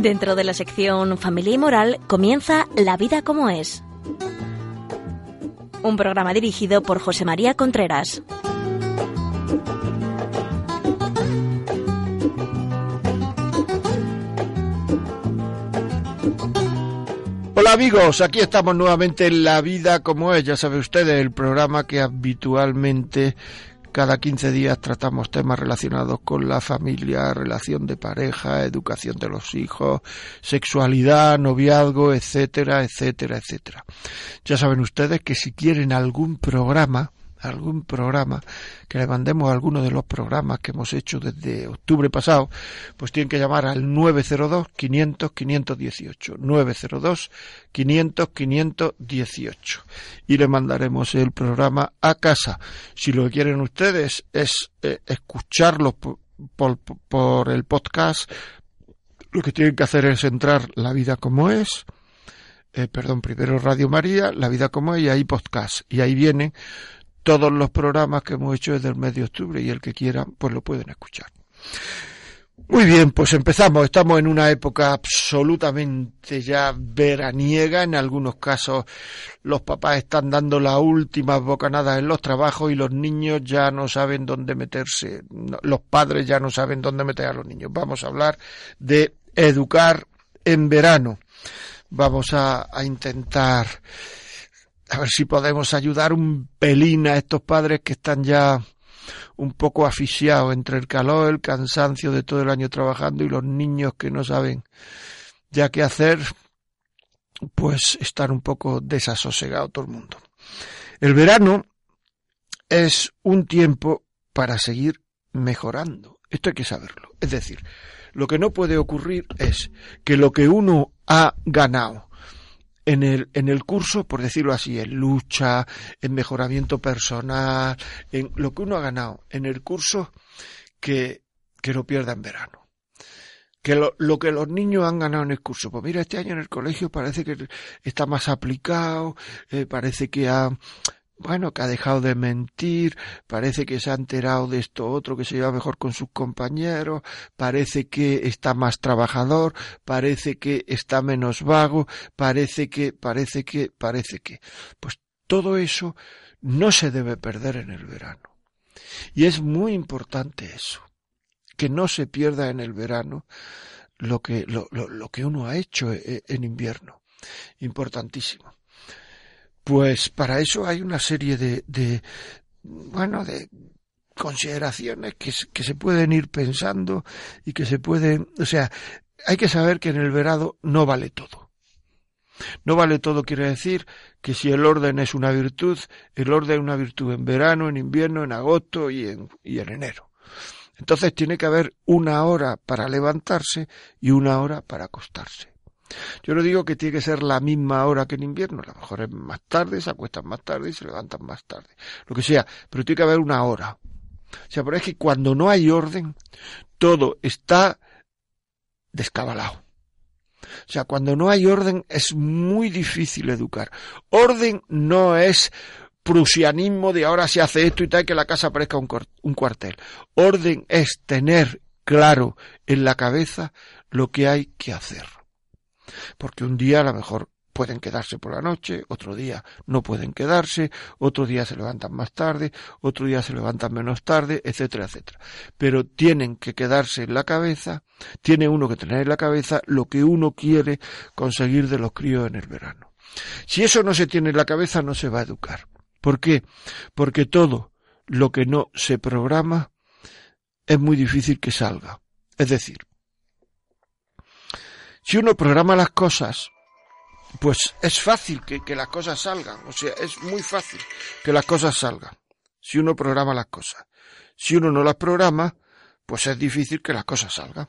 Dentro de la sección Familia y Moral comienza La vida como es. Un programa dirigido por José María Contreras. Hola amigos, aquí estamos nuevamente en La vida como es, ya sabe ustedes, el programa que habitualmente cada 15 días tratamos temas relacionados con la familia, relación de pareja, educación de los hijos, sexualidad, noviazgo, etcétera, etcétera, etcétera. Ya saben ustedes que si quieren algún programa, algún programa, que le mandemos alguno de los programas que hemos hecho desde octubre pasado, pues tienen que llamar al 902-500-518. 902-500-518. Y le mandaremos el programa a casa. Si lo que quieren ustedes es eh, escucharlo por, por el podcast, lo que tienen que hacer es entrar La vida como es, eh, perdón, primero Radio María, La vida como es, y ahí podcast. Y ahí vienen todos los programas que hemos hecho desde el mes de octubre y el que quieran pues lo pueden escuchar. Muy bien, pues empezamos. Estamos en una época absolutamente ya veraniega. En algunos casos los papás están dando las últimas bocanadas en los trabajos y los niños ya no saben dónde meterse. Los padres ya no saben dónde meter a los niños. Vamos a hablar de educar en verano. Vamos a, a intentar a ver si podemos ayudar un pelín a estos padres que están ya un poco asfixiados entre el calor, el cansancio de todo el año trabajando y los niños que no saben ya qué hacer, pues están un poco desasosegados todo el mundo. El verano es un tiempo para seguir mejorando. Esto hay que saberlo. Es decir, lo que no puede ocurrir es que lo que uno ha ganado en el, en el curso, por decirlo así, en lucha, en mejoramiento personal, en lo que uno ha ganado en el curso, que, que lo pierda en verano. Que lo, lo, que los niños han ganado en el curso. Pues mira, este año en el colegio parece que está más aplicado, eh, parece que ha, bueno, que ha dejado de mentir, parece que se ha enterado de esto otro, que se lleva mejor con sus compañeros, parece que está más trabajador, parece que está menos vago, parece que, parece que, parece que. Pues todo eso no se debe perder en el verano. Y es muy importante eso, que no se pierda en el verano lo que, lo, lo, lo que uno ha hecho eh, en invierno. Importantísimo. Pues para eso hay una serie de, bueno, de consideraciones que, que se pueden ir pensando y que se pueden, o sea, hay que saber que en el verano no vale todo. No vale todo quiere decir que si el orden es una virtud, el orden es una virtud en verano, en invierno, en agosto y en, y en enero. Entonces tiene que haber una hora para levantarse y una hora para acostarse. Yo no digo que tiene que ser la misma hora que en invierno, a lo mejor es más tarde, se acuestan más tarde y se levantan más tarde, lo que sea, pero tiene que haber una hora. O sea, por es que cuando no hay orden, todo está descabalado. O sea, cuando no hay orden es muy difícil educar. Orden no es prusianismo de ahora se hace esto y tal que la casa parezca un, un cuartel. Orden es tener claro en la cabeza lo que hay que hacer porque un día a lo mejor pueden quedarse por la noche, otro día no pueden quedarse, otro día se levantan más tarde, otro día se levantan menos tarde, etcétera, etcétera. Pero tienen que quedarse en la cabeza, tiene uno que tener en la cabeza lo que uno quiere conseguir de los críos en el verano. Si eso no se tiene en la cabeza, no se va a educar. ¿Por qué? Porque todo lo que no se programa es muy difícil que salga. Es decir, si uno programa las cosas, pues es fácil que, que, las cosas salgan. O sea, es muy fácil que las cosas salgan. Si uno programa las cosas. Si uno no las programa, pues es difícil que las cosas salgan.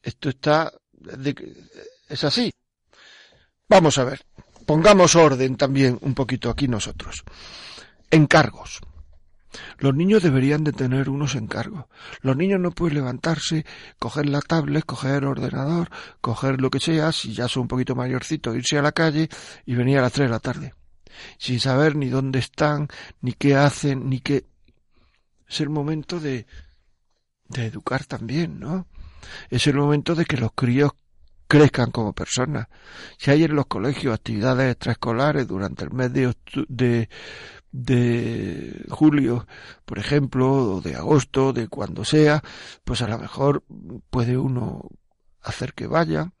Esto está, es así. Vamos a ver. Pongamos orden también un poquito aquí nosotros. Encargos. Los niños deberían de tener unos encargos. Los niños no pueden levantarse, coger la tablet, coger el ordenador, coger lo que sea, si ya son un poquito mayorcitos, irse a la calle y venir a las tres de la tarde, sin saber ni dónde están, ni qué hacen, ni qué. Es el momento de, de educar también, ¿no? es el momento de que los críos crezcan como personas. Si hay en los colegios actividades extraescolares durante el mes de, de, de julio, por ejemplo, o de agosto, de cuando sea, pues a lo mejor puede uno hacer que vaya,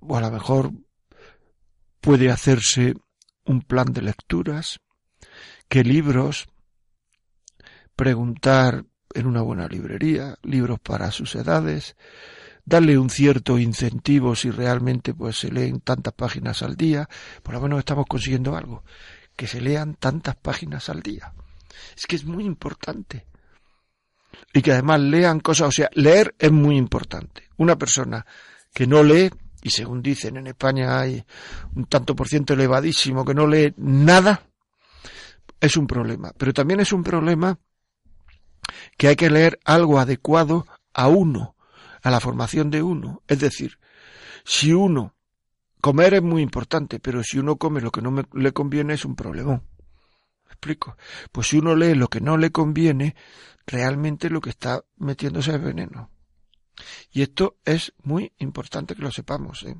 o a lo mejor puede hacerse un plan de lecturas, qué libros, preguntar en una buena librería, libros para sus edades, darle un cierto incentivo si realmente pues se leen tantas páginas al día, por lo menos estamos consiguiendo algo, que se lean tantas páginas al día. Es que es muy importante. Y que además lean cosas, o sea, leer es muy importante. Una persona que no lee, y según dicen en España hay un tanto por ciento elevadísimo que no lee nada, es un problema. Pero también es un problema que hay que leer algo adecuado a uno, a la formación de uno. Es decir, si uno, comer es muy importante, pero si uno come lo que no le conviene es un problema. ¿Me explico? Pues si uno lee lo que no le conviene, realmente lo que está metiéndose es veneno. Y esto es muy importante que lo sepamos. ¿eh?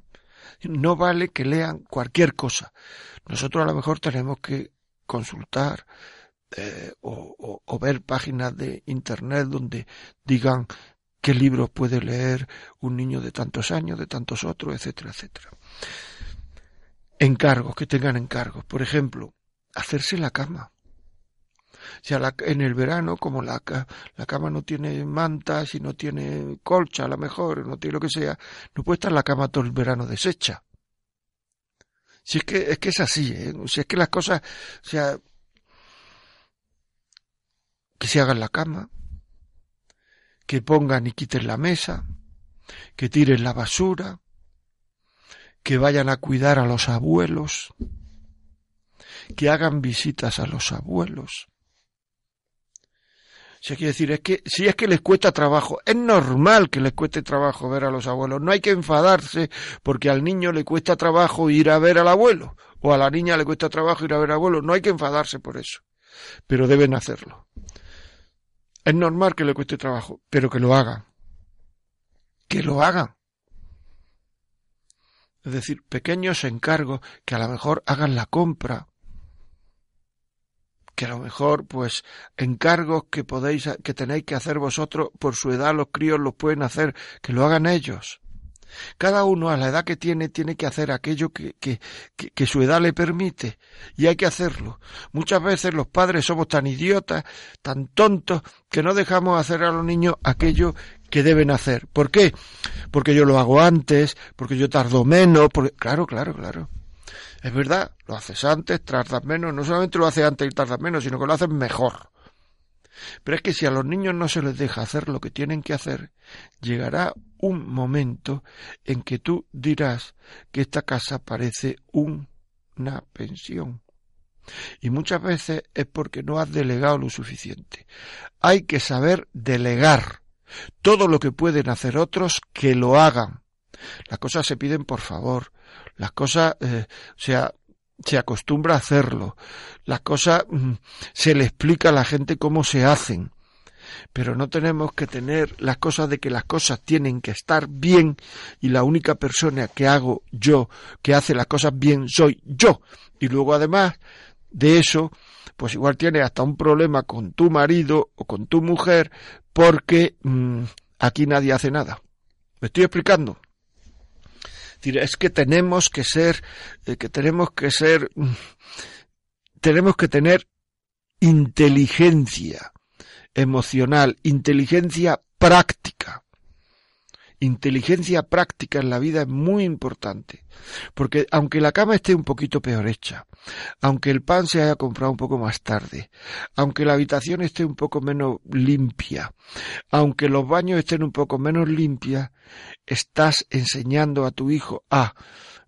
No vale que lean cualquier cosa. Nosotros a lo mejor tenemos que consultar eh, o, o, ver páginas de internet donde digan qué libros puede leer un niño de tantos años, de tantos otros, etcétera, etcétera. Encargos, que tengan encargos. Por ejemplo, hacerse la cama. O sea, la, en el verano, como la, la cama no tiene mantas y no tiene colcha, a lo mejor, no tiene lo que sea, no puede estar la cama todo el verano deshecha. Si es que es que es así, ¿eh? si es que las cosas, o sea, que se hagan la cama, que pongan y quiten la mesa, que tiren la basura, que vayan a cuidar a los abuelos, que hagan visitas a los abuelos. O quiere decir, es que si es que les cuesta trabajo, es normal que les cueste trabajo ver a los abuelos. No hay que enfadarse porque al niño le cuesta trabajo ir a ver al abuelo o a la niña le cuesta trabajo ir a ver al abuelo. No hay que enfadarse por eso, pero deben hacerlo. Es normal que le cueste trabajo, pero que lo hagan. Que lo hagan. Es decir, pequeños encargos que a lo mejor hagan la compra, que a lo mejor pues encargos que podéis que tenéis que hacer vosotros por su edad los críos los pueden hacer que lo hagan ellos cada uno a la edad que tiene tiene que hacer aquello que, que, que, su edad le permite y hay que hacerlo. Muchas veces los padres somos tan idiotas, tan tontos, que no dejamos hacer a los niños aquello que deben hacer. ¿Por qué? Porque yo lo hago antes, porque yo tardo menos, porque... claro, claro, claro. Es verdad, lo haces antes, tardas menos, no solamente lo haces antes y tardas menos, sino que lo haces mejor. Pero es que si a los niños no se les deja hacer lo que tienen que hacer, llegará un momento en que tú dirás que esta casa parece una pensión. Y muchas veces es porque no has delegado lo suficiente. Hay que saber delegar todo lo que pueden hacer otros que lo hagan. Las cosas se piden por favor. Las cosas, eh, se acostumbra a hacerlo. Las cosas mm, se le explica a la gente cómo se hacen. Pero no tenemos que tener las cosas de que las cosas tienen que estar bien y la única persona que hago yo, que hace las cosas bien, soy yo. Y luego además de eso, pues igual tienes hasta un problema con tu marido o con tu mujer porque mm, aquí nadie hace nada. ¿Me estoy explicando? es que tenemos que ser, eh, que tenemos que ser, mm, tenemos que tener inteligencia emocional, inteligencia práctica. Inteligencia práctica en la vida es muy importante, porque aunque la cama esté un poquito peor hecha, aunque el pan se haya comprado un poco más tarde, aunque la habitación esté un poco menos limpia, aunque los baños estén un poco menos limpias, estás enseñando a tu hijo a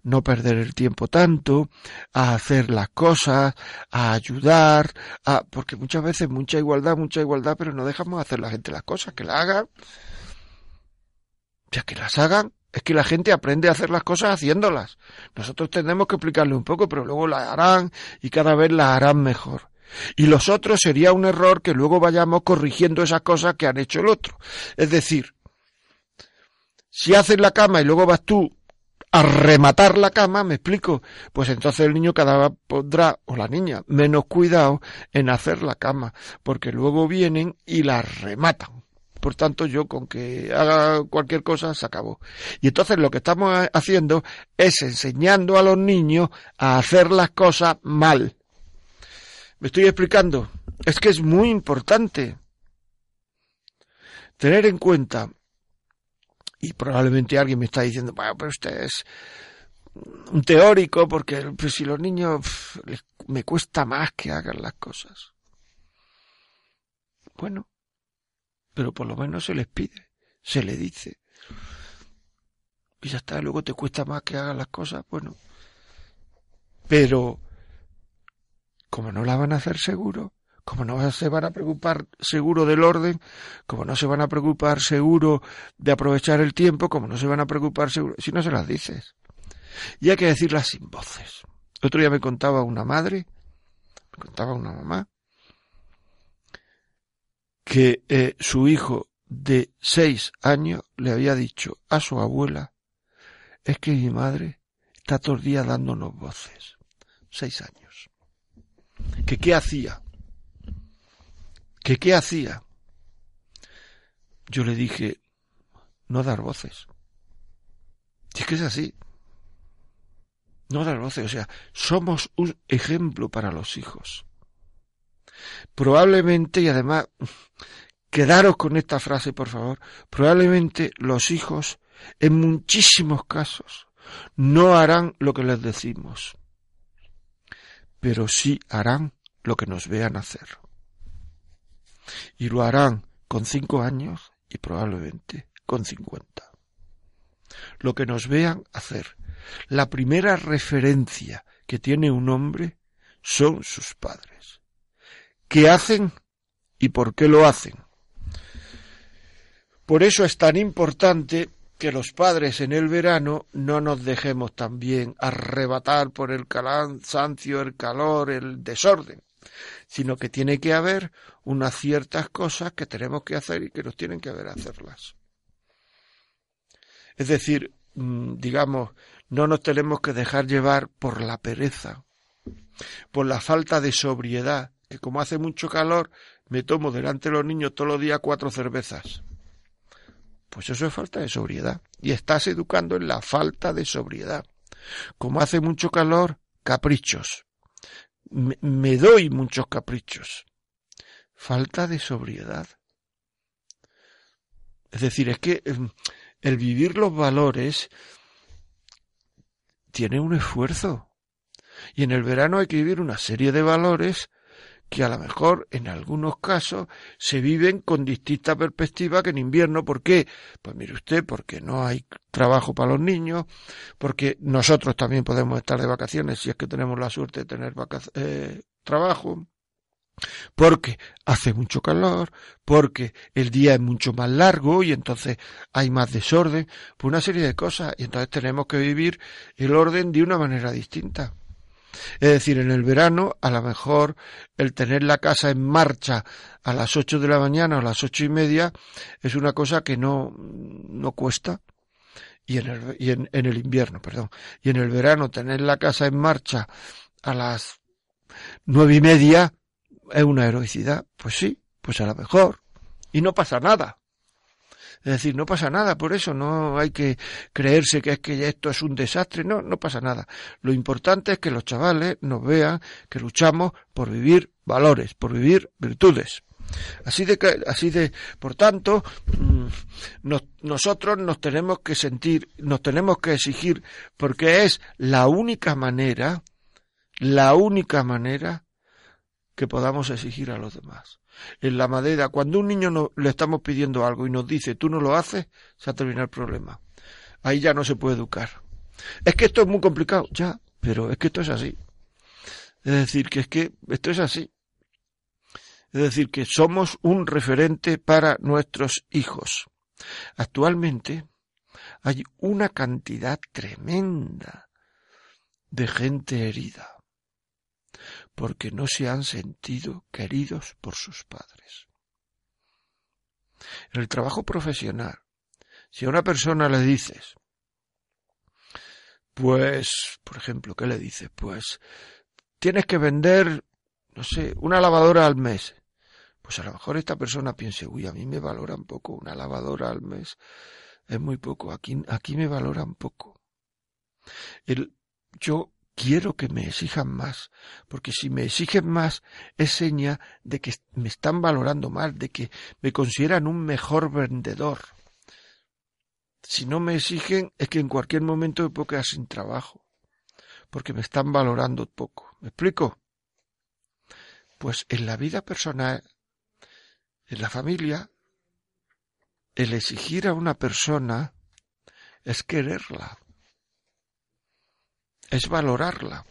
no perder el tiempo tanto, a hacer las cosas, a ayudar, a, porque muchas veces mucha igualdad, mucha igualdad, pero no dejamos hacer la gente las cosas, que la hagan, ya que las hagan, es que la gente aprende a hacer las cosas haciéndolas. Nosotros tenemos que explicarle un poco, pero luego las harán y cada vez las harán mejor. Y los otros sería un error que luego vayamos corrigiendo esas cosas que han hecho el otro. Es decir, Si haces la cama y luego vas tú a rematar la cama, me explico, pues entonces el niño cada vez pondrá, o la niña, menos cuidado en hacer la cama, porque luego vienen y la rematan. Por tanto, yo con que haga cualquier cosa se acabó. Y entonces lo que estamos haciendo es enseñando a los niños a hacer las cosas mal. ¿Me estoy explicando? Es que es muy importante tener en cuenta y probablemente alguien me está diciendo, bueno, pero usted es un teórico porque pues, si los niños me cuesta más que hagan las cosas. Bueno, pero por lo menos se les pide, se le dice. Y ya está, luego te cuesta más que hagan las cosas, bueno. Pero, como no la van a hacer seguro, como no se van a preocupar seguro del orden, como no se van a preocupar seguro de aprovechar el tiempo, como no se van a preocupar seguro, si no se las dices. Y hay que decirlas sin voces. otro día me contaba una madre, me contaba una mamá, que eh, su hijo de seis años le había dicho a su abuela, es que mi madre está todo el día dándonos voces. Seis años. Que qué hacía ¿Que qué hacía? Yo le dije, no dar voces. Y es que es así. No dar voces, o sea, somos un ejemplo para los hijos. Probablemente, y además, quedaros con esta frase, por favor, probablemente los hijos, en muchísimos casos, no harán lo que les decimos, pero sí harán lo que nos vean hacer y lo harán con cinco años y probablemente con cincuenta. Lo que nos vean hacer. La primera referencia que tiene un hombre son sus padres. ¿Qué hacen y por qué lo hacen? Por eso es tan importante que los padres en el verano no nos dejemos también arrebatar por el cansancio, el calor, el desorden, sino que tiene que haber unas ciertas cosas que tenemos que hacer y que nos tienen que haber hacerlas. Es decir, mm, digamos, no nos tenemos que dejar llevar por la pereza, por la falta de sobriedad, que como hace mucho calor, me tomo delante de los niños todos los días cuatro cervezas. Pues eso es falta de sobriedad. Y estás educando en la falta de sobriedad. Como hace mucho calor, caprichos me, doy muchos caprichos. Falta de sobriedad. Es decir, es que em, el vivir los valores tiene un esfuerzo. Y en el verano hay que vivir una serie de valores que a lo mejor en algunos casos se viven con distinta perspectiva que en invierno. ¿Por qué? Pues mire usted, porque no hay trabajo para los niños, porque nosotros también podemos estar de vacaciones si es que tenemos la suerte de tener eh, trabajo, porque hace mucho calor, porque el día es mucho más largo y entonces hay más desorden, por una serie de cosas, y entonces tenemos que vivir el orden de una manera distinta. Es decir, en el verano, a lo mejor el tener la casa en marcha a las ocho de la mañana o a las ocho y media es una cosa que no, no cuesta. Y en el, y en, en el invierno, perdón. Y en el verano tener la casa en marcha a las nueve y media es una heroicidad. Pues sí, pues a lo mejor. Y no pasa nada. Es decir, no pasa nada por eso, no hay que creerse que es que esto es un desastre, no, no pasa nada. Lo importante es que los chavales nos vean que luchamos por vivir valores, por vivir virtudes. Así de, así de, por tanto, mm, nosotros nos tenemos que sentir, nos tenemos que exigir, porque es la única manera, la única manera que podamos exigir a los demás en la madera, cuando un niño no, le estamos pidiendo algo y nos dice tú no lo haces, se ha terminado el problema. Ahí ya no se puede educar. Es que esto es muy complicado, ya, pero es que esto es así. Es decir, que es que esto es así. Es decir, que somos un referente para nuestros hijos. Actualmente hay una cantidad tremenda de gente herida porque no se han sentido queridos por sus padres. En el trabajo profesional Si a una persona le dices, pues, por ejemplo, ¿qué le dices? Pues tienes que vender, no sé, una lavadora al mes. Pues a lo mejor esta persona piense, uy, a mí me valoran poco, una lavadora al mes es muy poco, aquí, aquí me valoran poco. El, yo quiero que me exijan más, porque si me exigen más es seña de que me están valorando más, de que me consideran un mejor vendedor. Si no me exigen es que en cualquier momento me puedo quedar sin trabajo, porque me están valorando poco. ¿Me explico? Pues en la vida personal, en la familia, el exigir a una persona es quererla es valorarla.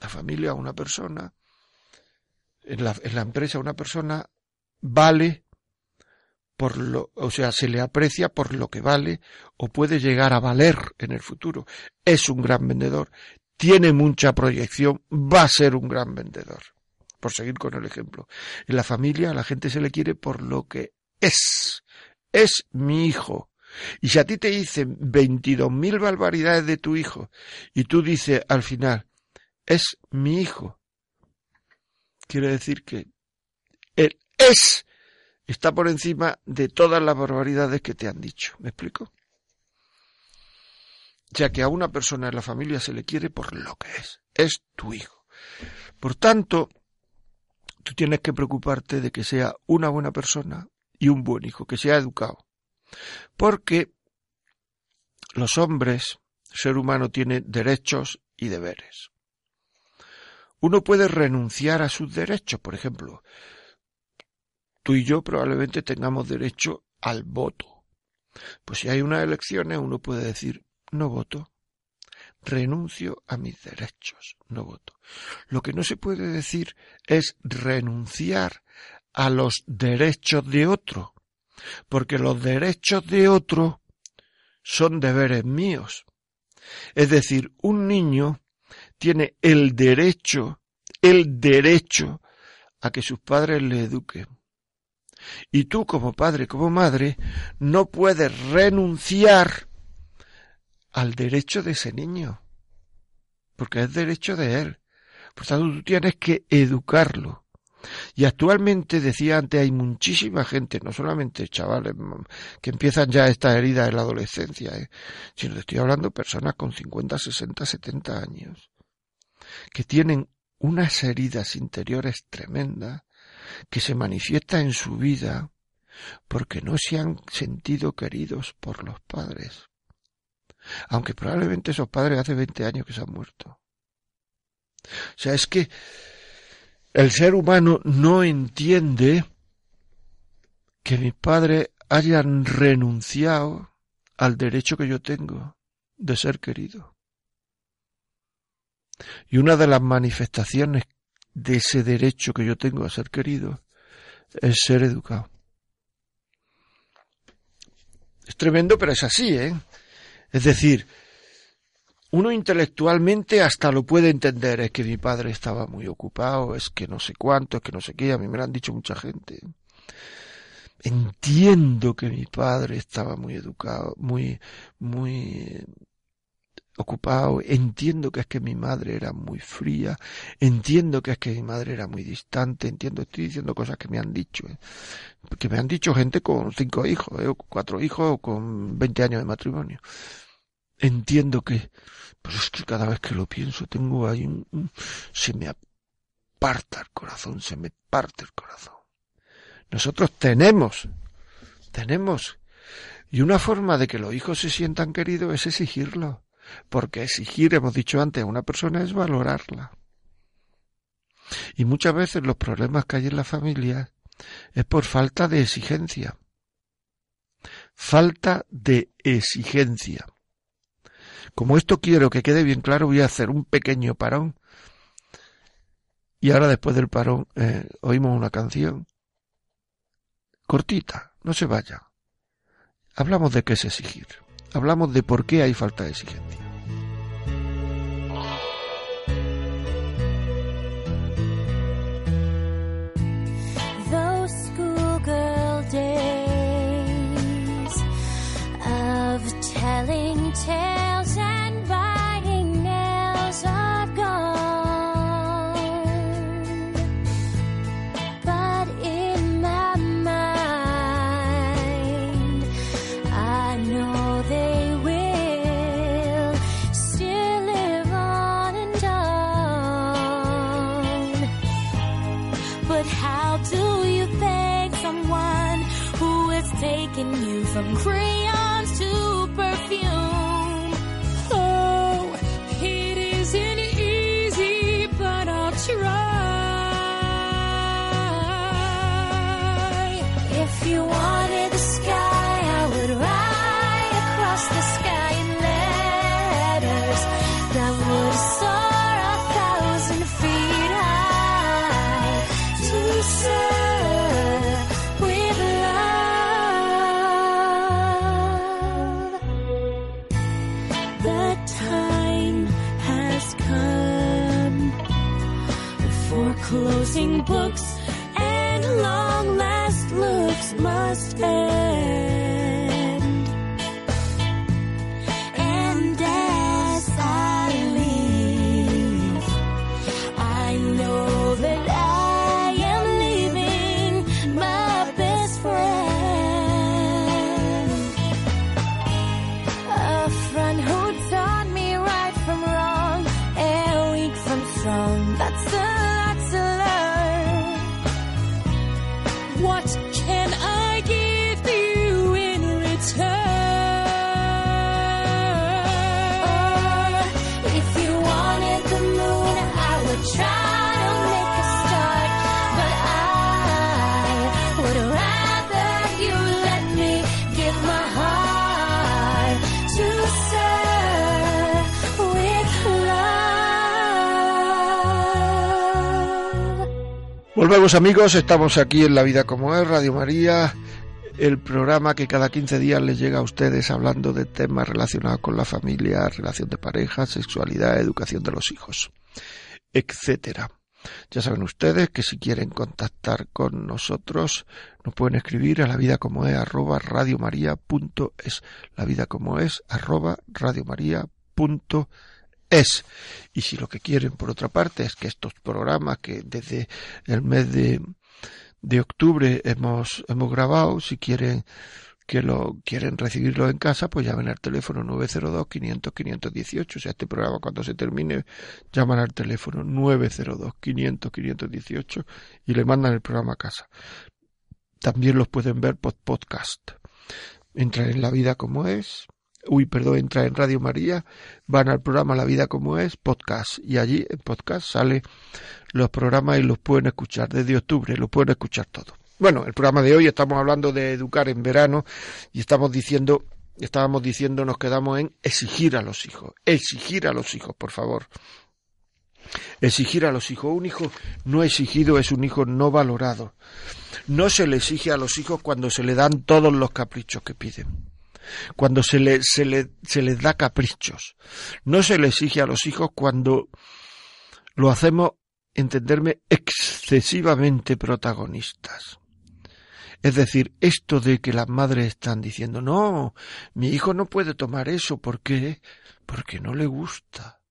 La familia, una persona, en la, en la empresa, una persona vale por lo, o sea, se le aprecia por lo que vale o puede llegar a valer en el futuro. Es un gran vendedor, tiene mucha proyección, va a ser un gran vendedor. Por seguir con el ejemplo. En la familia a la gente se le quiere por lo que es. Es mi hijo. Y si a ti te dicen veintidós mil barbaridades de tu hijo y tú dices al final, es mi hijo, quiere decir que él es, está por encima de todas las barbaridades que te han dicho. ¿Me explico? Ya que a una persona en la familia se le quiere por lo que es, es tu hijo. Por tanto, tú tienes que preocuparte de que sea una buena persona y un buen hijo, que sea educado porque los hombres, ser humano tiene derechos y deberes. Uno puede renunciar a sus derechos, por ejemplo, tú y yo probablemente tengamos derecho al voto. Pues si hay unas elecciones, uno puede decir, no voto, renuncio a mis derechos, no voto. Lo que no se puede decir es renunciar a los derechos de otro porque los derechos de otro son deberes míos. Es decir, un niño tiene el derecho, el derecho a que sus padres le eduquen. Y tú como padre, como madre, no puedes renunciar al derecho de ese niño, porque es derecho de él. Por tanto, tú tienes que educarlo. Y actualmente, decía antes, hay muchísima gente, no solamente chavales que empiezan ya esta herida en la adolescencia, ¿eh? sino que estoy hablando de personas con 50, 60, 70 años, que tienen unas heridas interiores tremendas que se manifiestan en su vida porque no se han sentido queridos por los padres. Aunque probablemente esos padres hace 20 años que se han muerto. O sea, es que el ser humano no entiende que mis padres hayan renunciado al derecho que yo tengo de ser querido. Y una de las manifestaciones de ese derecho que yo tengo a ser querido es ser educado. Es tremendo, pero es así, ¿eh? Es decir, uno intelectualmente hasta lo puede entender, es que mi padre estaba muy ocupado, es que no sé cuánto, es que no sé qué, a mí me lo han dicho mucha gente. Entiendo que mi padre estaba muy educado, muy, muy ocupado, entiendo que es que mi madre era muy fría, entiendo que es que mi madre era muy distante, entiendo, estoy diciendo cosas que me han dicho, ¿eh? que me han dicho gente con cinco hijos, ¿eh? o cuatro hijos, o con veinte años de matrimonio. Entiendo que pues es que cada vez que lo pienso tengo ahí un, se me aparta el corazón, se me parte el corazón. Nosotros tenemos, tenemos, y una forma de que los hijos se sientan queridos es exigirlo, porque exigir, hemos dicho antes, a una persona es valorarla. Y muchas veces los problemas que hay en la familia es por falta de exigencia. Falta de exigencia. Como esto quiero que quede bien claro, voy a hacer un pequeño parón. Y ahora después del parón eh, oímos una canción cortita, no se vaya. Hablamos de qué es exigir. Hablamos de por qué hay falta de exigencia. Volvemos amigos, estamos aquí en La Vida como es, Radio María, el programa que cada 15 días les llega a ustedes hablando de temas relacionados con la familia, relación de pareja, sexualidad, educación de los hijos, etcétera. Ya saben ustedes que si quieren contactar con nosotros nos pueden escribir a la vida como es arroba radiomaria.es la vida como es arroba y si lo que quieren por otra parte es que estos programas que desde el mes de, de octubre hemos, hemos grabado, si quieren que lo quieren recibirlo en casa, pues llamen al teléfono 902 500 518. O sea, este programa cuando se termine, llaman al teléfono 902 500 518 y le mandan el programa a casa. También los pueden ver por podcast. Entran en La Vida como es, uy, perdón, entra en Radio María, van al programa La Vida como es, podcast, y allí en podcast sale los programas y los pueden escuchar desde octubre, los pueden escuchar todos. Bueno, el programa de hoy estamos hablando de educar en verano y estamos diciendo, estábamos diciendo, nos quedamos en exigir a los hijos, exigir a los hijos, por favor. Exigir a los hijos. Un hijo no exigido es un hijo no valorado. No se le exige a los hijos cuando se le dan todos los caprichos que piden. Cuando se, le, se, le, se les da caprichos. No se le exige a los hijos cuando lo hacemos, entenderme, excesivamente protagonistas. Es decir, esto de que las madres están diciendo, no, mi hijo no puede tomar eso, ¿por qué? Porque no le gusta.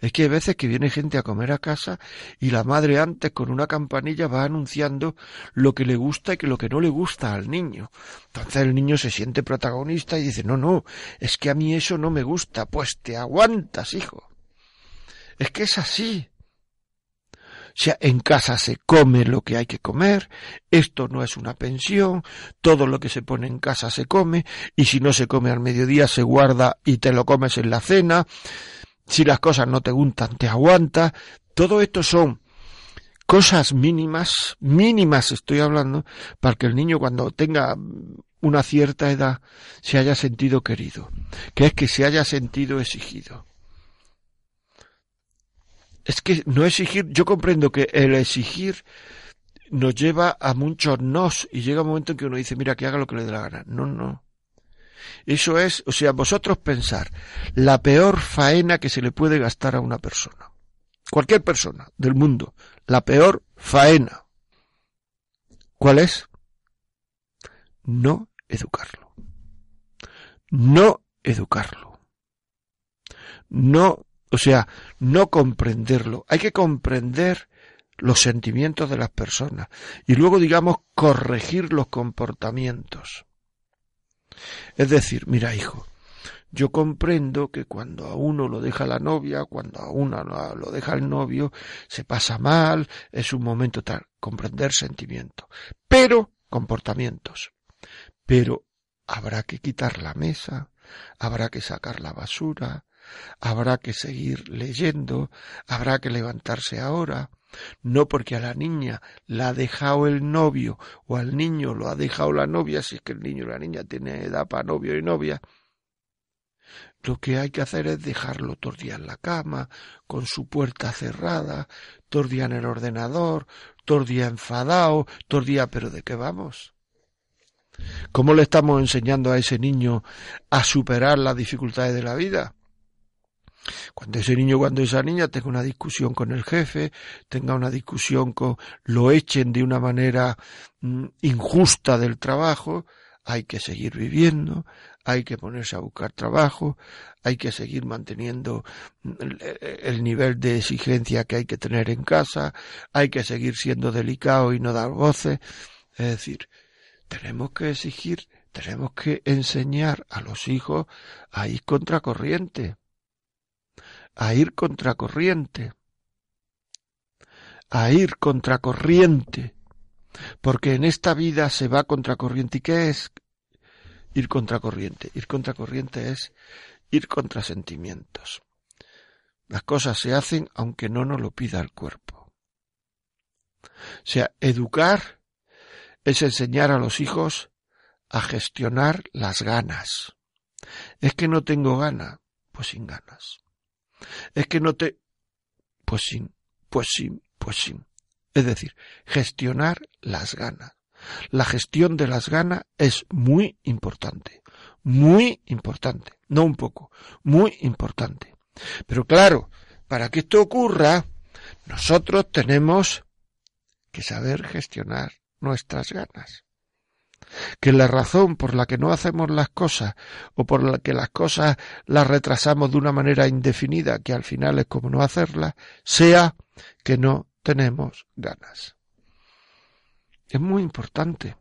Es que hay veces que viene gente a comer a casa y la madre antes con una campanilla va anunciando lo que le gusta y que lo que no le gusta al niño. Entonces el niño se siente protagonista y dice, no, no, es que a mí eso no me gusta. Pues te aguantas, hijo. Es que es así. O sea, en casa se come lo que hay que comer, esto no es una pensión, todo lo que se pone en casa se come, y si no se come al mediodía se guarda y te lo comes en la cena, si las cosas no te gustan te aguantas, todo esto son cosas mínimas, mínimas estoy hablando, para que el niño cuando tenga una cierta edad se haya sentido querido, que es que se haya sentido exigido es que no exigir, yo comprendo que el exigir nos lleva a muchos nos y llega un momento en que uno dice, mira, que haga lo que le dé la gana. No, no. Eso es, o sea, vosotros pensar, la peor faena que se le puede gastar a una persona. Cualquier persona del mundo, la peor faena. ¿Cuál es? No educarlo. No educarlo. No o sea, no comprenderlo. Hay que comprender los sentimientos de las personas y luego, digamos, corregir los comportamientos. Es decir, mira, hijo, yo comprendo que cuando a uno lo deja la novia, cuando a una lo deja el novio, se pasa mal, es un momento tal, comprender sentimientos, pero comportamientos. Pero habrá que quitar la mesa, habrá que sacar la basura, habrá que seguir leyendo, habrá que levantarse ahora, no porque a la niña la ha dejado el novio o al niño lo ha dejado la novia, si es que el niño o la niña tiene edad para novio y novia. Lo que hay que hacer es dejarlo todo el día en la cama, con su puerta cerrada, todo el día en el ordenador, todo el día enfadado, todo el día, pero ¿de qué vamos? ¿Cómo le estamos enseñando a ese niño a superar las dificultades de la vida? Cuando ese niño, cuando esa niña tenga una discusión con el jefe, tenga una discusión con, lo echen de una manera mm, injusta del trabajo, hay que seguir viviendo, hay que ponerse a buscar trabajo, hay que seguir manteniendo mm, el, el, nivel de exigencia que hay que tener en casa, hay que seguir siendo delicado y no dar voces. Es decir, tenemos que exigir, tenemos que enseñar a los hijos a ir contracorriente a ir contracorriente, a ir contracorriente, porque en esta vida se va contracorriente. ¿Y qué es ir contracorriente? Ir contracorriente es ir contra sentimientos. Las cosas se hacen aunque no nos lo pida el cuerpo. O sea, educar es enseñar a los hijos a gestionar las ganas. Es que no tengo gana, pues sin ganas. Es que no te... Pues sí, pues sí, pues sí. Es decir, gestionar las ganas. La gestión de las ganas es muy importante, muy importante, no un poco, muy importante. Pero claro, para que esto ocurra, nosotros tenemos que saber gestionar nuestras ganas que la razón por la que no hacemos las cosas o por la que las cosas las retrasamos de una manera indefinida, que al final es como no hacerlas, sea que no tenemos ganas. Es muy importante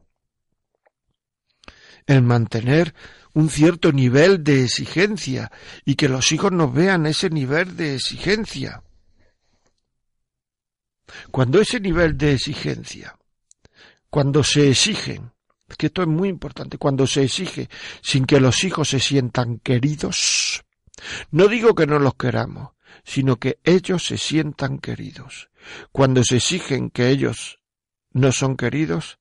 el mantener un cierto nivel de exigencia y que los hijos nos vean ese nivel de exigencia. Cuando ese nivel de exigencia, cuando se exigen, que esto es muy importante, cuando se exige sin que los hijos se sientan queridos, no digo que no los queramos, sino que ellos se sientan queridos. Cuando se exigen que ellos no son queridos,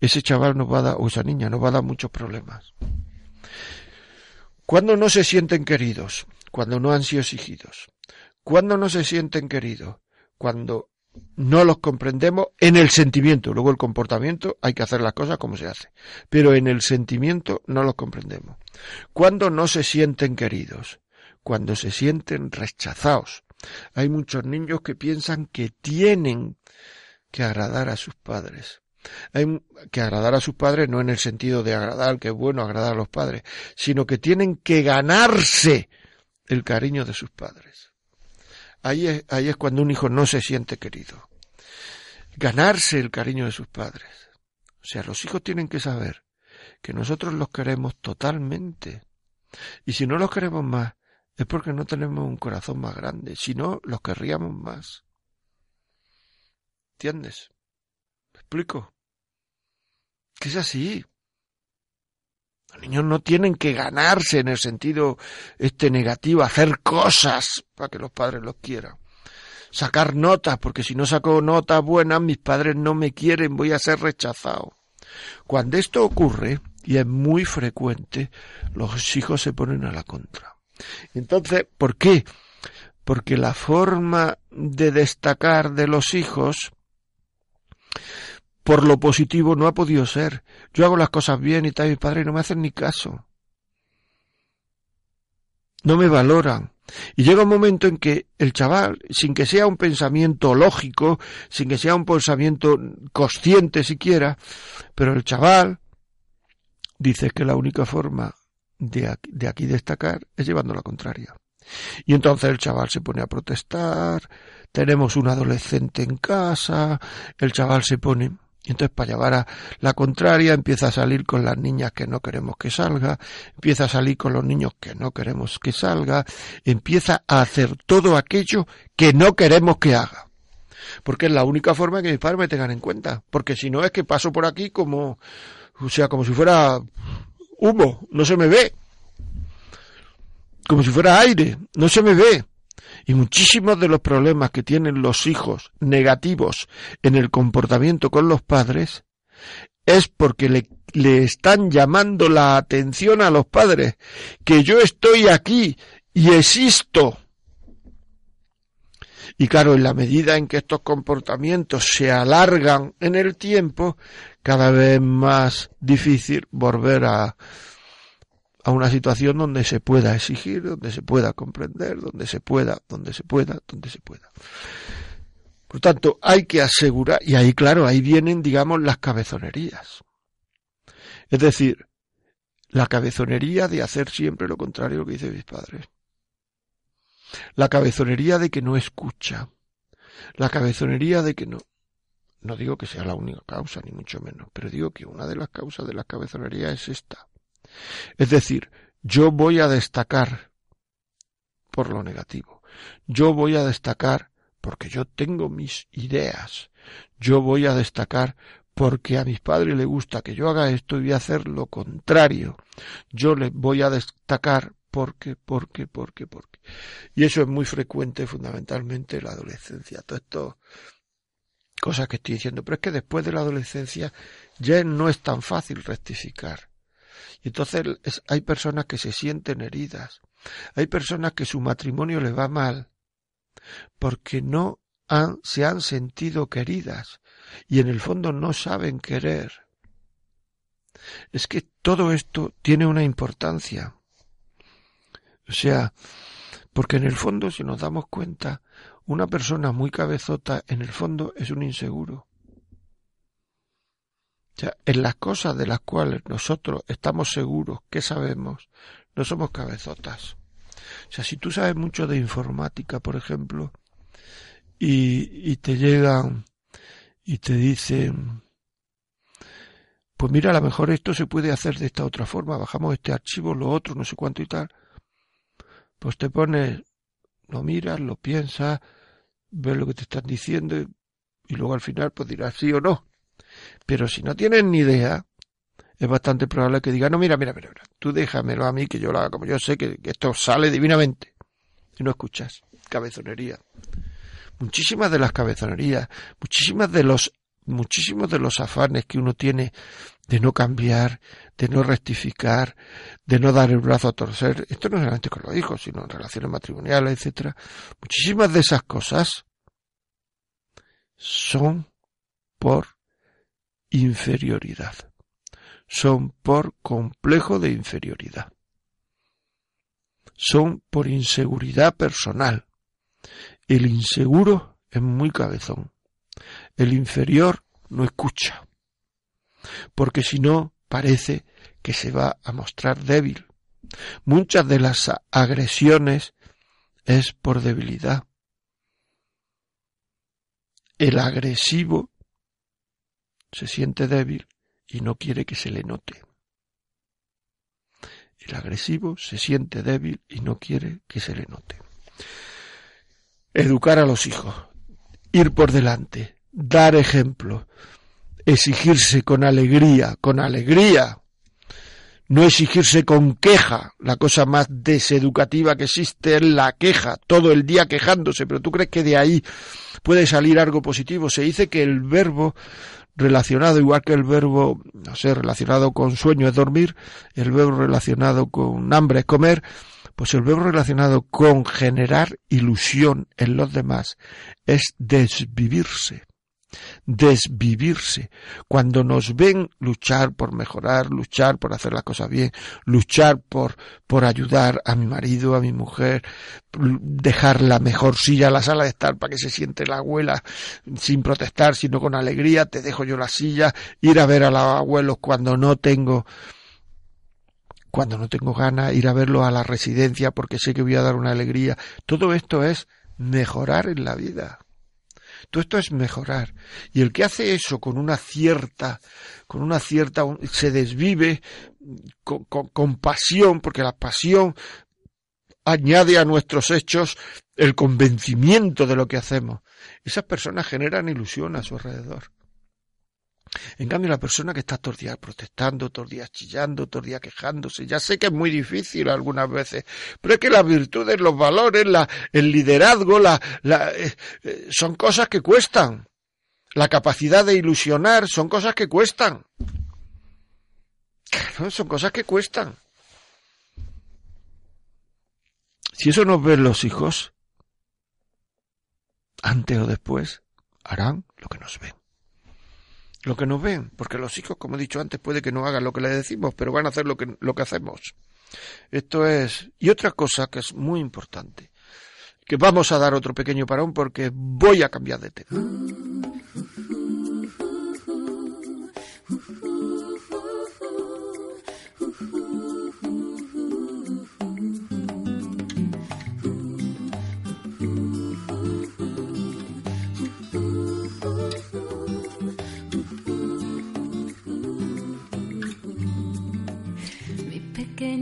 ese chaval nos va a dar, o esa niña nos va a dar muchos problemas. Cuando no se sienten queridos, cuando no han sido exigidos, cuando no se sienten queridos, cuando no los comprendemos en el sentimiento. Luego el comportamiento hay que hacer las cosas como se hace. Pero en el sentimiento no los comprendemos. Cuando no se sienten queridos, cuando se sienten rechazados. Hay muchos niños que piensan que tienen que agradar a sus padres. Hay que agradar a sus padres no en el sentido de agradar, que es bueno agradar a los padres, sino que tienen que ganarse el cariño de sus padres. Ahí es, ahí es cuando un hijo no se siente querido. Ganarse el cariño de sus padres. O sea, los hijos tienen que saber que nosotros los queremos totalmente. Y si no los queremos más, es porque no tenemos un corazón más grande. Si no, los querríamos más. ¿Entiendes? ¿Me explico? Que es así. Los niños no tienen que ganarse en el sentido este negativo, hacer cosas para que los padres los quieran. Sacar notas, porque si no saco notas buenas, mis padres no me quieren, voy a ser rechazado. Cuando esto ocurre, y es muy frecuente, los hijos se ponen a la contra. Entonces, ¿por qué? Porque la forma de destacar de los hijos por lo positivo no ha podido ser. Yo hago las cosas bien y tal, mis padres no me hacen ni caso. No me valoran. Y llega un momento en que el chaval, sin que sea un pensamiento lógico, sin que sea un pensamiento consciente siquiera, pero el chaval dice que la única forma de de aquí destacar es llevando la contraria. Y entonces el chaval se pone a protestar, tenemos un adolescente en casa, el chaval se pone y entonces para llevar a la contraria empieza a salir con las niñas que no queremos que salga, empieza a salir con los niños que no queremos que salga, empieza a hacer todo aquello que no queremos que haga. Porque es la única forma que mis padres me tengan en cuenta. Porque si no es que paso por aquí como, o sea, como si fuera humo, no se me ve. Como si fuera aire, no se me ve. Y muchísimos de los problemas que tienen los hijos negativos en el comportamiento con los padres es porque le, están llamando la atención a los padres, que yo estoy aquí y existo. Y claro, en la medida en que estos comportamientos se alargan en el tiempo, cada vez más difícil volver a, a una situación donde se pueda exigir, donde se pueda comprender, donde se pueda, donde se pueda, donde se pueda. Por tanto, hay que asegurar, y ahí claro, ahí vienen, digamos, las cabezonerías. Es decir, la cabezonería de hacer siempre lo contrario a lo que dicen mis padres. La cabezonería de que no escucha. La cabezonería de que no. No digo que sea la única causa, ni mucho menos, pero digo que una de las causas de la cabezonería es esta. Es decir, yo voy a destacar por lo negativo. Yo voy a destacar porque yo tengo mis ideas. Yo voy a destacar porque a mis padres les gusta que yo haga esto y voy a hacer lo contrario. Yo les voy a destacar porque, porque, porque, porque. Y eso es muy frecuente fundamentalmente en la adolescencia. Todo esto, cosas que estoy diciendo. Pero es que después de la adolescencia ya no es tan fácil rectificar. Y entonces hay personas que se sienten heridas. Hay personas que su matrimonio les va mal porque no han, se han sentido queridas y en el fondo no saben querer. Es que todo esto tiene una importancia. O sea, porque en el fondo, si nos damos cuenta, una persona muy cabezota, en el fondo es un inseguro. En las cosas de las cuales nosotros estamos seguros que sabemos, no somos cabezotas. O sea, si tú sabes mucho de informática, por ejemplo, y, y te llegan y te dicen, pues mira, a lo mejor esto se puede hacer de esta otra forma, bajamos este archivo, lo otro, no sé cuánto y tal, pues te pones, lo miras, lo piensas, ves lo que te están diciendo y luego al final pues dirás sí o no. Pero si no tienes ni idea, es bastante probable que diga, no, mira, mira, mira, tú déjamelo a mí que yo lo haga como yo sé que, esto sale divinamente. Y no escuchas. Cabezonería. Muchísimas de las cabezonerías, muchísimas de los, muchísimos de los afanes que uno tiene de no cambiar, de no rectificar, de no dar el brazo a torcer, esto no solamente con los hijos, sino en relaciones matrimoniales, etcétera, muchísimas de esas cosas son por inferioridad, son por complejo de inferioridad, son por inseguridad personal. El inseguro es muy cabezón, el inferior no escucha porque si no parece que se va a mostrar débil. Muchas de las agresiones es por debilidad. El agresivo se siente débil y no quiere que se le note. El agresivo se siente débil y no quiere que se le note. Educar a los hijos, ir por delante, dar ejemplo, exigirse con alegría, con alegría, no exigirse con queja. La cosa más deseducativa que existe es la queja, todo el día quejándose, pero tú crees que de ahí puede salir algo positivo. Se dice que el verbo relacionado, igual que el verbo, no sé, relacionado con sueño es dormir, el verbo relacionado con hambre es comer, pues el verbo relacionado con generar ilusión en los demás es desvivirse desvivirse. Cuando nos ven luchar por mejorar, luchar por hacer las cosas bien, luchar por, por ayudar a mi marido, a mi mujer, dejar la mejor silla a la sala de estar para que se siente la abuela sin protestar, sino con alegría, te dejo yo la silla, ir a ver a los abuelos cuando no tengo cuando no tengo ganas, ir a verlos a la residencia porque sé que voy a dar una alegría. Todo esto es mejorar en la vida. Todo esto es mejorar. Y el que hace eso con una cierta, con una cierta, se desvive con, con pasión, porque la pasión añade a nuestros hechos el convencimiento de lo que hacemos. Esas personas generan ilusión a su alrededor. En cambio, la persona que está todos los días protestando, todos los días chillando, todos los días quejándose, ya sé que es muy difícil algunas veces, pero es que las virtudes, los valores, el liderazgo, la, eh, eh, son cosas que cuestan. La capacidad de ilusionar son cosas que cuestan. Claro, son cosas que cuestan. Si eso nos ven los hijos, antes o después, harán lo que nos ven lo que nos ven, porque los hijos, como he dicho antes, puede que no hagan lo que les decimos, pero van a hacer lo que, lo que hacemos. Esto es, y otra cosa que es muy importante, que vamos a dar otro pequeño parón porque voy a cambiar de tema.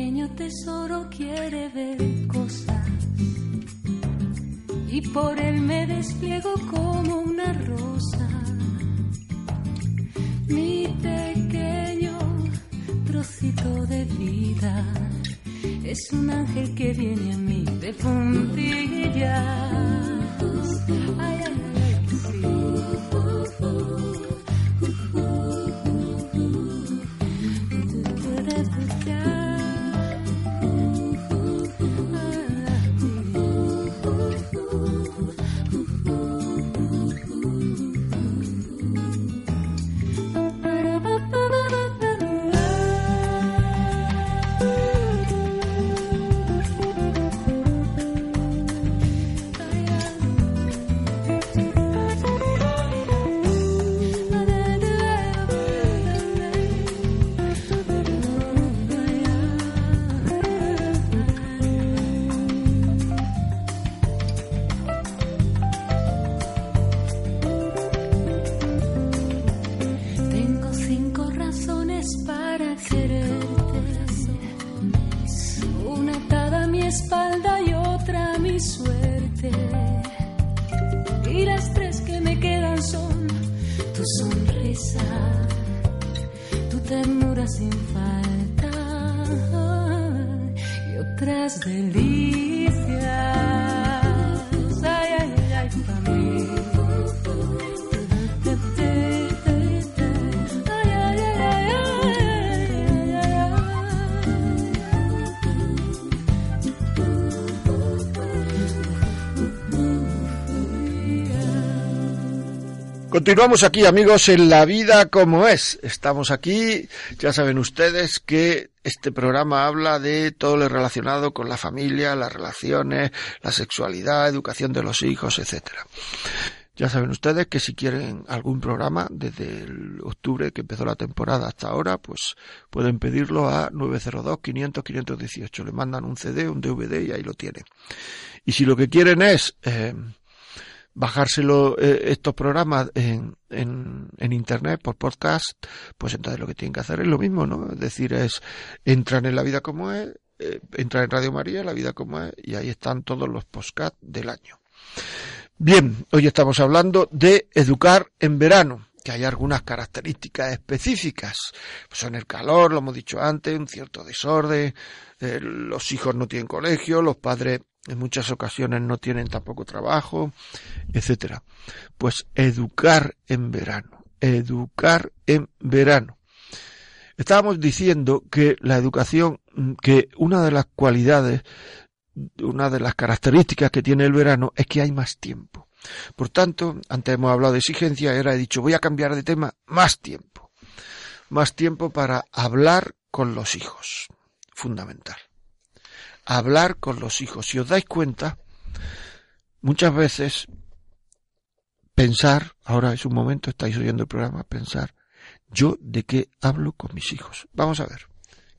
Pequeño tesoro quiere ver cosas y por él me despliego como una rosa. Mi pequeño trocito de vida es un ángel que viene a mí de puntillas. Espalda y otra mi suerte. Y las tres que me quedan son tu sonrisa, tu ternura sin falta y otras delicias. Continuamos aquí, amigos, en la vida como es. Estamos aquí, ya saben ustedes que este programa habla de todo lo relacionado con la familia, las relaciones, la sexualidad, educación de los hijos, etcétera. Ya saben ustedes que si quieren algún programa desde el octubre que empezó la temporada hasta ahora, pues pueden pedirlo a 902 500 518. Le mandan un CD, un DVD y ahí lo tienen. Y si lo que quieren es eh, bajárselo eh, estos programas en, en, en internet por podcast, pues entonces lo que tienen que hacer es lo mismo, ¿no? Es decir, es entran en la vida como es, eh, entran en Radio María, la vida como es, y ahí están todos los podcasts del año. Bien, hoy estamos hablando de educar en verano, que hay algunas características específicas. Pues son el calor, lo hemos dicho antes, un cierto desorden, eh, los hijos no tienen colegio, los padres en muchas ocasiones no tienen tampoco trabajo, etcétera. Pues educar en verano, educar en verano. Estábamos diciendo que la educación, que una de las cualidades, una de las características que tiene el verano es que hay más tiempo. Por tanto, antes hemos hablado de exigencia, ahora he dicho voy a cambiar de tema, más tiempo. Más tiempo para hablar con los hijos. Fundamental hablar con los hijos. Si os dais cuenta, muchas veces pensar, ahora es un momento, estáis oyendo el programa, pensar, yo de qué hablo con mis hijos. Vamos a ver.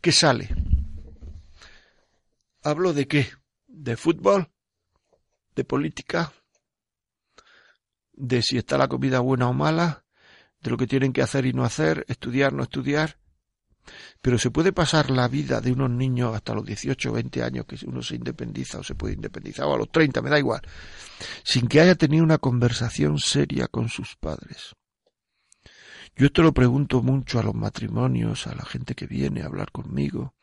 ¿Qué sale? ¿Hablo de qué? ¿De fútbol? ¿De política? ¿De si está la comida buena o mala? ¿De lo que tienen que hacer y no hacer? ¿Estudiar, no estudiar? Pero se puede pasar la vida de unos niños hasta los 18 o 20 años que uno se independiza o se puede independizar o a los 30, me da igual, sin que haya tenido una conversación seria con sus padres. Yo esto lo pregunto mucho a los matrimonios, a la gente que viene a hablar conmigo,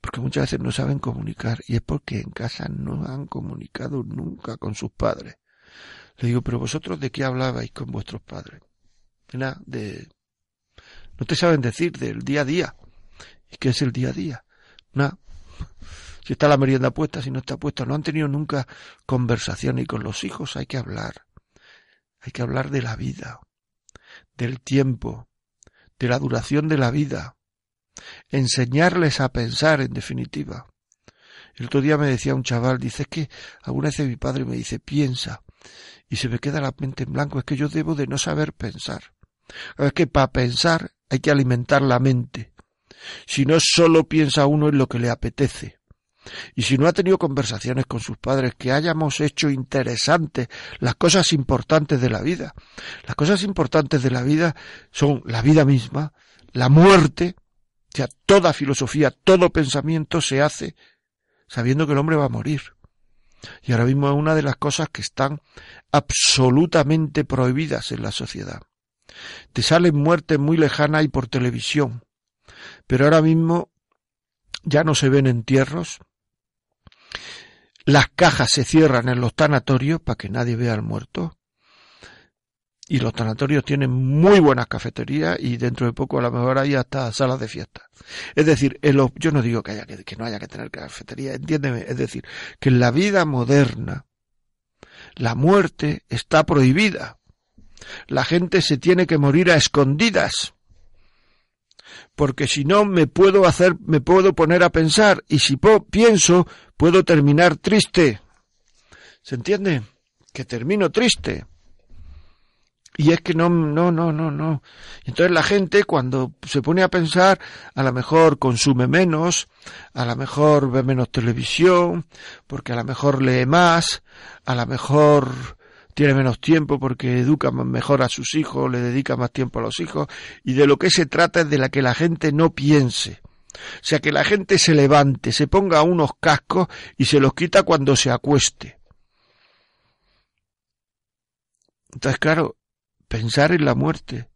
porque muchas veces no saben comunicar y es porque en casa no han comunicado nunca con sus padres. Le digo, pero vosotros de qué hablabais con vuestros padres? Nada, de... No te saben decir del día a día. ¿Y qué es el día a día? Nada. Si está la merienda puesta, si no está puesta. No han tenido nunca conversación y con los hijos hay que hablar. Hay que hablar de la vida, del tiempo, de la duración de la vida, enseñarles a pensar en definitiva. El otro día me decía un chaval, dice es que alguna vez mi padre me dice piensa y se me queda la mente en blanco, es que yo debo de no saber pensar. Es que para pensar hay que alimentar la mente. Si no solo piensa uno en lo que le apetece. Y si no ha tenido conversaciones con sus padres que hayamos hecho interesantes las cosas importantes de la vida. Las cosas importantes de la vida son la vida misma, la muerte, o sea, toda filosofía, todo pensamiento se hace sabiendo que el hombre va a morir. Y ahora mismo es una de las cosas que están absolutamente prohibidas en la sociedad. Te salen muertes muy lejanas y por televisión. Pero ahora mismo ya no se ven entierros. Las cajas se cierran en los tanatorios para que nadie vea al muerto y los tanatorios tienen muy buenas cafeterías y dentro de poco a lo mejor hay hasta salas de fiesta. Es decir, yo no digo que, haya que, no haya que tener cafetería, entiéndeme, es decir, que en la vida moderna la muerte está prohibida. La gente se tiene que morir a escondidas. Porque si no me puedo hacer, me puedo poner a pensar y si pienso puedo terminar triste. ¿Se entiende? Que termino triste. Y es que no, no, no, no, no. Entonces la gente cuando se pone a pensar, a lo mejor consume menos, a lo mejor ve menos televisión, porque a lo mejor lee más, a lo mejor tiene menos tiempo porque educa mejor a sus hijos, le dedica más tiempo a los hijos, y de lo que se trata es de la que la gente no piense. O sea, que la gente se levante, se ponga unos cascos y se los quita cuando se acueste. Entonces, claro, pensar en la muerte.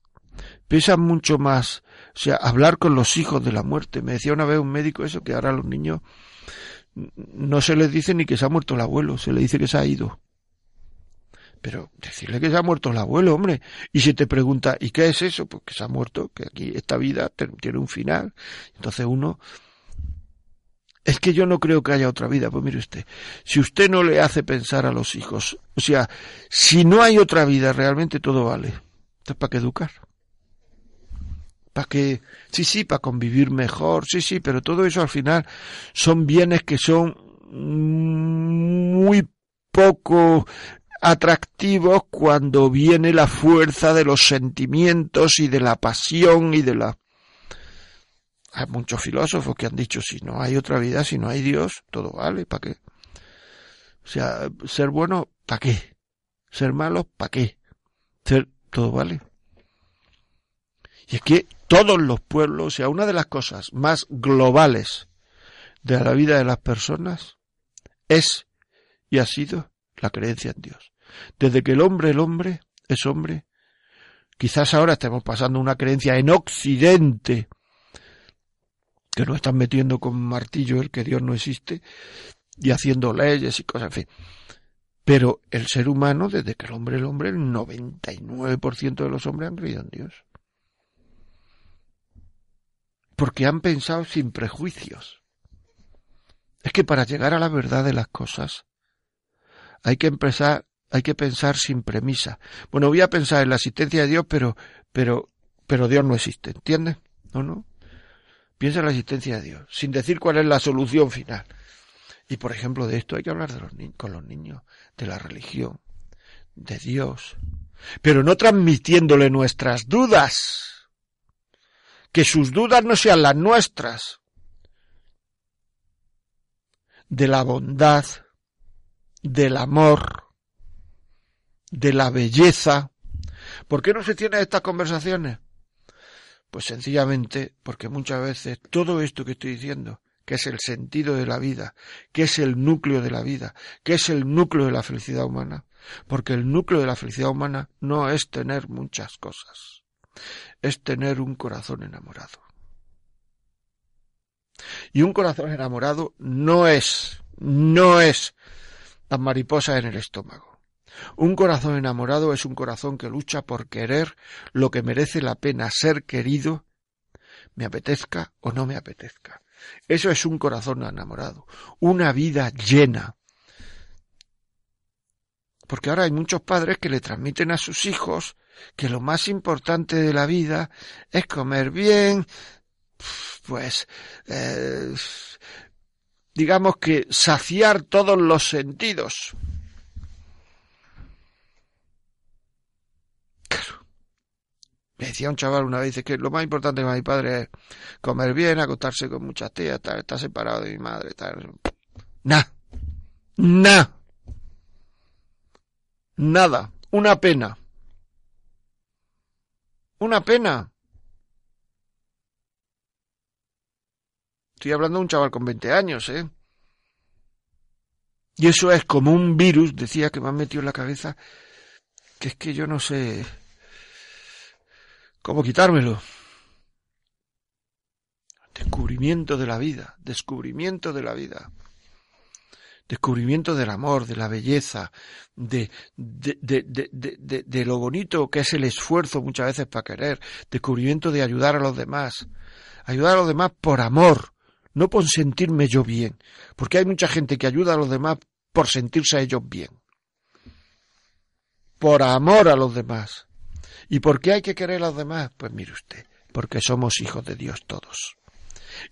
Pesa mucho más, o sea, hablar con los hijos de la muerte. Me decía una vez un médico eso, que ahora a los niños no se les dice ni que se ha muerto el abuelo, se le dice que se ha ido. Pero decirle que se ha muerto el abuelo, hombre. Y si te pregunta, ¿y qué es eso? Pues que se ha muerto, que aquí esta vida tiene un final. Entonces uno es que yo no creo que haya otra vida. Pues mire usted, si usted no le hace pensar a los hijos, o sea, si no hay otra vida, realmente todo vale. Entonces, ¿para qué educar? ¿Para qué? Sí, sí, para convivir mejor, sí, sí, pero todo eso al final son bienes que son muy poco atractivos cuando viene la fuerza de los sentimientos y de la pasión y de la hay muchos filósofos que han dicho, si no hay otra vida, si no hay Dios, todo vale, ¿para qué? O sea, ser bueno, ¿para qué? Ser malo, ¿para qué? Ser, todo vale. Y es que todos los pueblos, o sea, una de las cosas más globales de la vida de las personas es y ha sido la creencia en Dios. Desde que el hombre, el hombre, es hombre, quizás ahora estemos pasando una creencia en Occidente, que nos están metiendo con martillo el que Dios no existe y haciendo leyes y cosas, en fin. Pero el ser humano, desde que el hombre el hombre, el 99% de los hombres han creído en Dios. Porque han pensado sin prejuicios. Es que para llegar a la verdad de las cosas hay que empezar, hay que pensar sin premisa. Bueno, voy a pensar en la existencia de Dios, pero, pero, pero Dios no existe, ¿entiendes? No, no. Piensa en la existencia de Dios, sin decir cuál es la solución final. Y por ejemplo, de esto hay que hablar con los niños, de la religión, de Dios, pero no transmitiéndole nuestras dudas. Que sus dudas no sean las nuestras. De la bondad, del amor, de la belleza. ¿Por qué no se tienen estas conversaciones? Pues sencillamente porque muchas veces todo esto que estoy diciendo, que es el sentido de la vida, que es el núcleo de la vida, que es el núcleo de la felicidad humana, porque el núcleo de la felicidad humana no es tener muchas cosas, es tener un corazón enamorado. Y un corazón enamorado no es, no es las mariposas en el estómago. Un corazón enamorado es un corazón que lucha por querer lo que merece la pena ser querido, me apetezca o no me apetezca. Eso es un corazón enamorado, una vida llena. Porque ahora hay muchos padres que le transmiten a sus hijos que lo más importante de la vida es comer bien, pues, eh, digamos que saciar todos los sentidos. Me decía un chaval una vez que lo más importante para mi padre es comer bien, acostarse con muchas tías, estar, separado de mi madre, estar... Nah. Nah. Nada. Una pena. Una pena. Estoy hablando de un chaval con 20 años, ¿eh? Y eso es como un virus, decía que me han metido en la cabeza, que es que yo no sé ¿Cómo quitármelo? Descubrimiento de la vida, descubrimiento de la vida, descubrimiento del amor, de la belleza, de, de, de, de, lo bonito que es el esfuerzo muchas veces para querer, descubrimiento de ayudar a los demás, ayudar a los demás por amor, no por sentirme yo bien, porque hay mucha gente que ayuda a los demás por sentirse a ellos bien, por amor a los demás. ¿Y por qué hay que querer a los demás? Pues mire usted, porque somos hijos de Dios todos.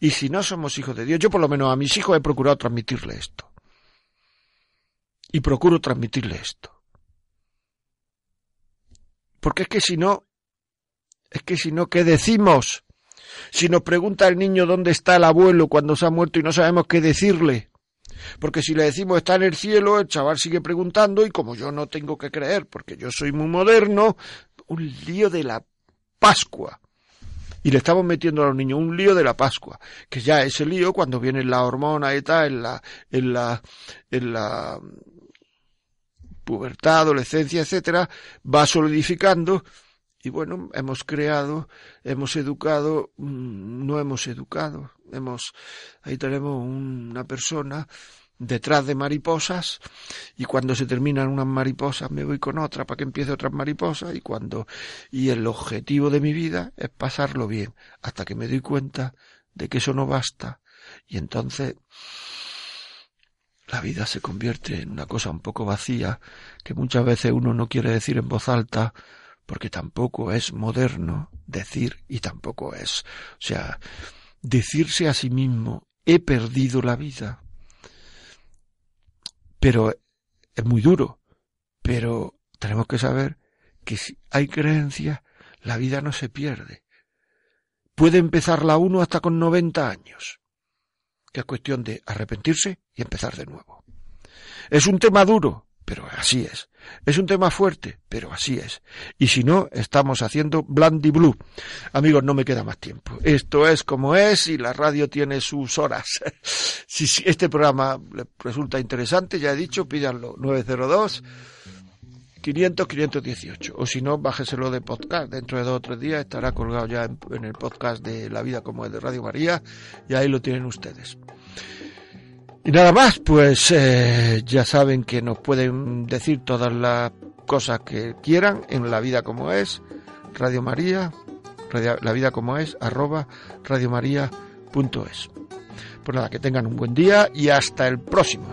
Y si no somos hijos de Dios, yo por lo menos a mis hijos he procurado transmitirle esto. Y procuro transmitirle esto. Porque es que si no, es que si no, ¿qué decimos? Si nos pregunta el niño dónde está el abuelo cuando se ha muerto y no sabemos qué decirle. Porque si le decimos está en el cielo, el chaval sigue preguntando y como yo no tengo que creer, porque yo soy muy moderno, un lío de la Pascua. Y le estamos metiendo a los niños un lío de la Pascua, que ya ese lío cuando viene la hormona y tal, en la, en la, en la pubertad, adolescencia, etcétera, va solidificando y bueno, hemos creado, hemos educado, mm, no hemos educado, hemos, ahí tenemos una persona detrás de mariposas y cuando se terminan unas mariposas me voy con otra para que empiece otras mariposas y cuando y el objetivo de mi vida es pasarlo bien hasta que me doy cuenta de que eso no basta y entonces la vida se convierte en una cosa un poco vacía que muchas veces uno no quiere decir en voz alta porque tampoco es moderno decir y tampoco es o sea decirse a sí mismo he perdido la vida pero es muy duro. Pero tenemos que saber que si hay creencia, la vida no se pierde. Puede empezar la uno hasta con 90 años, que es cuestión de arrepentirse y empezar de nuevo. Es un tema duro, pero así es. Es un tema fuerte, pero así es. Y si no, estamos haciendo Blandy Blue. Amigos, no me queda más tiempo. Esto es como es y la radio tiene sus horas. si, este programa les resulta interesante, ya he dicho, pídanlo. 902 500 518. O si no, bájeselo de podcast. Dentro de dos o tres días estará colgado ya en, en el podcast de La Vida como es de Radio María y ahí lo tienen ustedes. Y nada más, pues eh, ya saben que nos pueden decir todas las cosas que quieran en la vida como es, Radio María, la vida como es, arroba radiomaria.es. Pues nada, que tengan un buen día y hasta el próximo.